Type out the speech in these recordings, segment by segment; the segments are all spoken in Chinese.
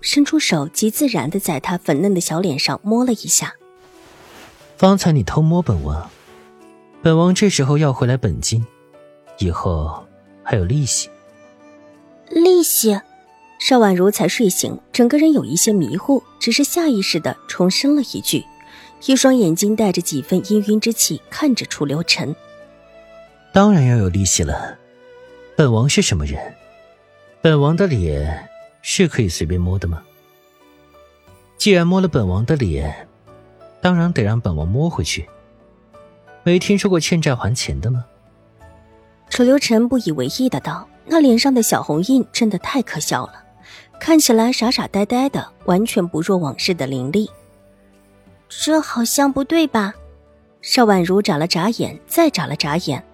伸出手，极自然的在他粉嫩的小脸上摸了一下。方才你偷摸本王，本王这时候要回来本金，以后还有利息。利息？邵婉如才睡醒，整个人有一些迷糊，只是下意识的重申了一句，一双眼睛带着几分氤氲之气看着楚留臣。当然要有利息了，本王是什么人？本王的脸。是可以随便摸的吗？既然摸了本王的脸，当然得让本王摸回去。没听说过欠债还钱的吗？楚留臣不以为意的道：“那脸上的小红印真的太可笑了，看起来傻傻呆呆的，完全不若往日的凌厉。”这好像不对吧？邵婉如眨了眨眼，再眨了眨眼，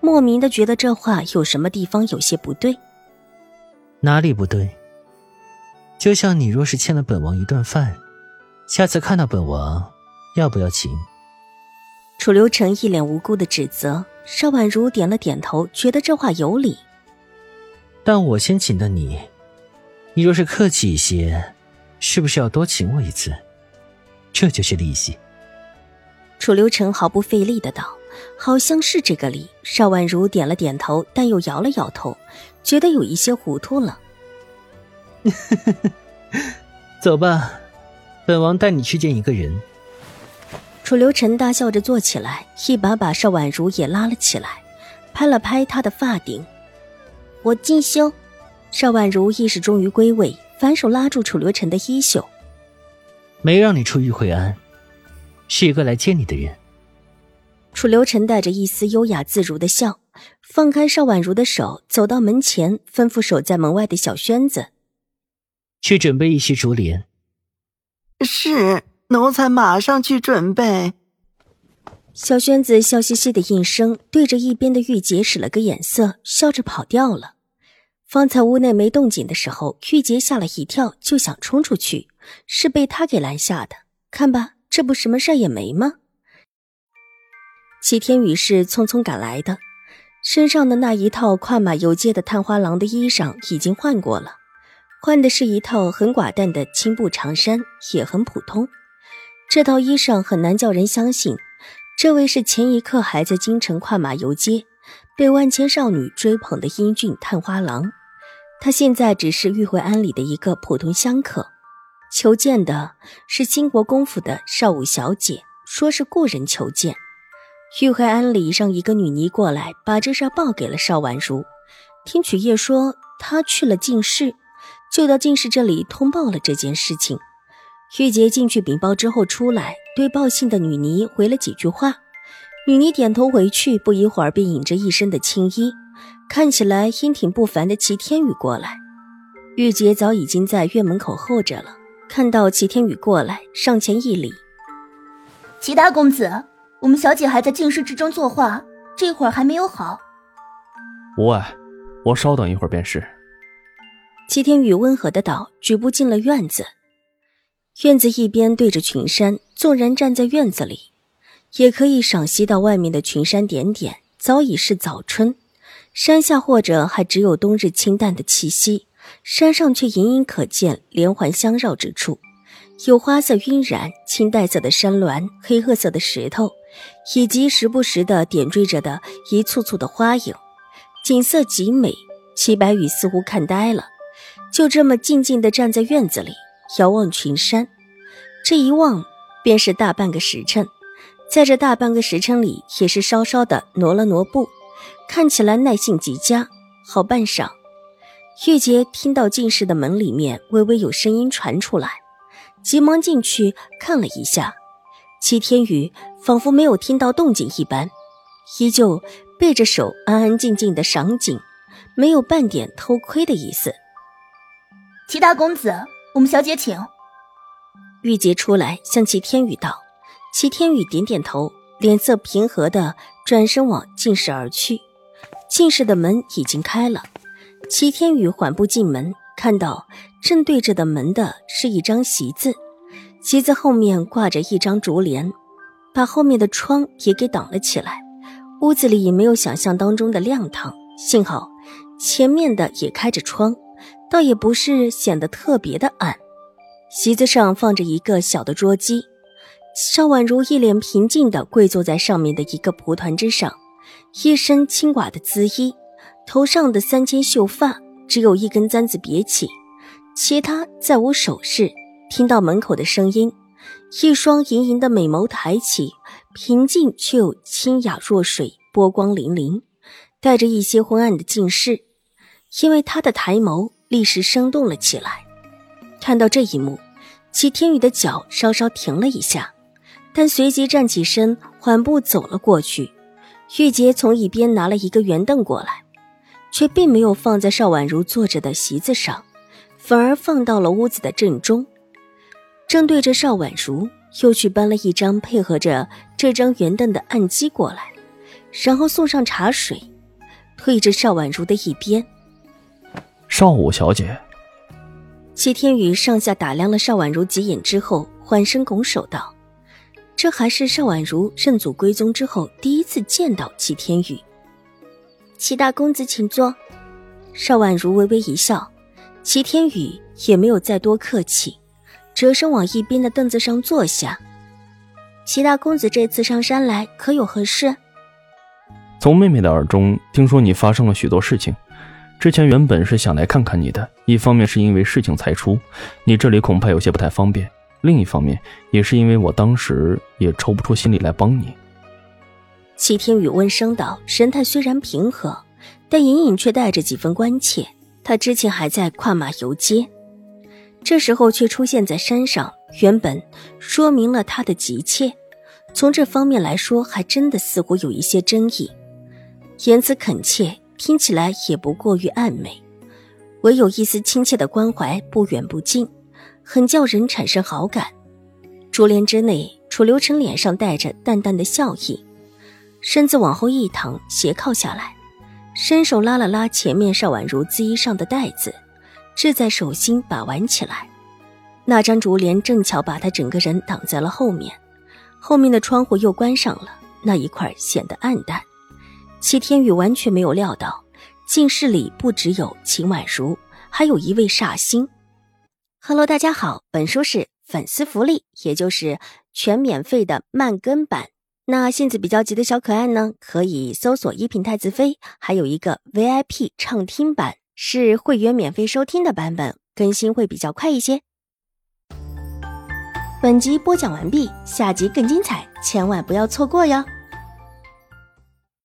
莫名的觉得这话有什么地方有些不对。哪里不对？就像你若是欠了本王一顿饭，下次看到本王，要不要请？楚留臣一脸无辜的指责，邵婉如点了点头，觉得这话有理。但我先请的你，你若是客气一些，是不是要多请我一次？这就是利息。楚留臣毫不费力的道：“好像是这个理。”邵婉如点了点头，但又摇了摇头，觉得有一些糊涂了。走吧，本王带你去见一个人。楚留臣大笑着坐起来，一把把邵婉如也拉了起来，拍了拍她的发顶。我进修。邵婉如意识终于归位，反手拉住楚留臣的衣袖。没让你出玉惠安，是一个来见你的人。楚留臣带着一丝优雅自如的笑，放开邵婉如的手，走到门前，吩咐守在门外的小轩子。去准备一些竹帘。是，奴才马上去准备。小轩子笑嘻嘻的应声，对着一边的玉洁使了个眼色，笑着跑掉了。方才屋内没动静的时候，玉洁吓了一跳，就想冲出去，是被他给拦下的。看吧，这不什么事也没吗？齐天宇是匆匆赶来的，身上的那一套跨马游街的探花郎的衣裳已经换过了。换的是一套很寡淡的青布长衫，也很普通。这套衣裳很难叫人相信，这位是前一刻还在京城跨马游街，被万千少女追捧的英俊探花郎。他现在只是玉慧庵里的一个普通香客，求见的是金国公府的少武小姐，说是故人求见。玉慧庵里让一个女尼过来，把这事报给了邵婉如。听曲叶说，她去了进士。就到进士这里通报了这件事情。玉洁进去禀报之后出来，对报信的女尼回了几句话。女尼点头回去，不一会儿便引着一身的青衣，看起来英挺不凡的齐天宇过来。玉洁早已经在院门口候着了，看到齐天宇过来，上前一礼：“齐大公子，我们小姐还在进士之中作画，这会儿还没有好。”“无碍，我稍等一会儿便是。”齐天宇温和的道，举步进了院子。院子一边对着群山，纵然站在院子里，也可以赏析到外面的群山点点。早已是早春，山下或者还只有冬日清淡的气息，山上却隐隐可见连环相绕之处，有花色晕染、青黛色的山峦、黑褐色的石头，以及时不时的点缀着的一簇簇的花影，景色极美。齐白羽似乎看呆了。就这么静静地站在院子里，遥望群山，这一望便是大半个时辰。在这大半个时辰里，也是稍稍的挪了挪步，看起来耐性极佳。好半晌，玉洁听到进士的门里面微微有声音传出来，急忙进去看了一下。齐天宇仿佛没有听到动静一般，依旧背着手安安静静的赏景，没有半点偷窥的意思。齐大公子，我们小姐请。玉洁出来向齐天宇道，齐天宇点点头，脸色平和的转身往进室而去。进室的门已经开了，齐天宇缓步进门，看到正对着的门的是一张席子，席子后面挂着一张竹帘，把后面的窗也给挡了起来。屋子里也没有想象当中的亮堂，幸好前面的也开着窗，倒也不是显得特别的暗。席子上放着一个小的桌机，邵婉如一脸平静地跪坐在上面的一个蒲团之上，一身轻寡的姿衣，头上的三千秀发只有一根簪子别起，其他再无首饰。听到门口的声音，一双盈盈的美眸抬起。平静却又清雅若水，波光粼粼，带着一些昏暗的近视。因为他的抬眸，立时生动了起来。看到这一幕，齐天宇的脚稍稍停了一下，但随即站起身，缓步走了过去。玉洁从一边拿了一个圆凳过来，却并没有放在邵婉如坐着的席子上，反而放到了屋子的正中，正对着邵婉如。又去搬了一张配合着这张圆凳的案几过来，然后送上茶水，推着邵婉如的一边。邵武小姐，齐天宇上下打量了邵婉如几眼之后，缓声拱手道：“这还是邵婉如认祖归宗之后第一次见到齐天宇。”齐大公子请坐。邵婉如微微一笑，齐天宇也没有再多客气。折身往一边的凳子上坐下。齐大公子这次上山来，可有何事？从妹妹的耳中听说你发生了许多事情，之前原本是想来看看你的，一方面是因为事情才出，你这里恐怕有些不太方便；另一方面也是因为我当时也抽不出心力来帮你。齐天宇温声道，神态虽然平和，但隐隐却带着几分关切。他之前还在跨马游街。这时候却出现在山上，原本说明了他的急切。从这方面来说，还真的似乎有一些争议。言辞恳切，听起来也不过于暧昧，唯有一丝亲切的关怀，不远不近，很叫人产生好感。竹帘之内，楚留臣脸上带着淡淡的笑意，身子往后一躺，斜靠下来，伸手拉了拉前面邵婉如姿衣上的带子。置在手心把玩起来，那张竹帘正巧把他整个人挡在了后面，后面的窗户又关上了，那一块显得暗淡。齐天宇完全没有料到，进室里不只有秦婉如，还有一位煞星。Hello，大家好，本书是粉丝福利，也就是全免费的慢更版。那性子比较急的小可爱呢，可以搜索一品太子妃，还有一个 VIP 畅听版。是会员免费收听的版本，更新会比较快一些。本集播讲完毕，下集更精彩，千万不要错过哟。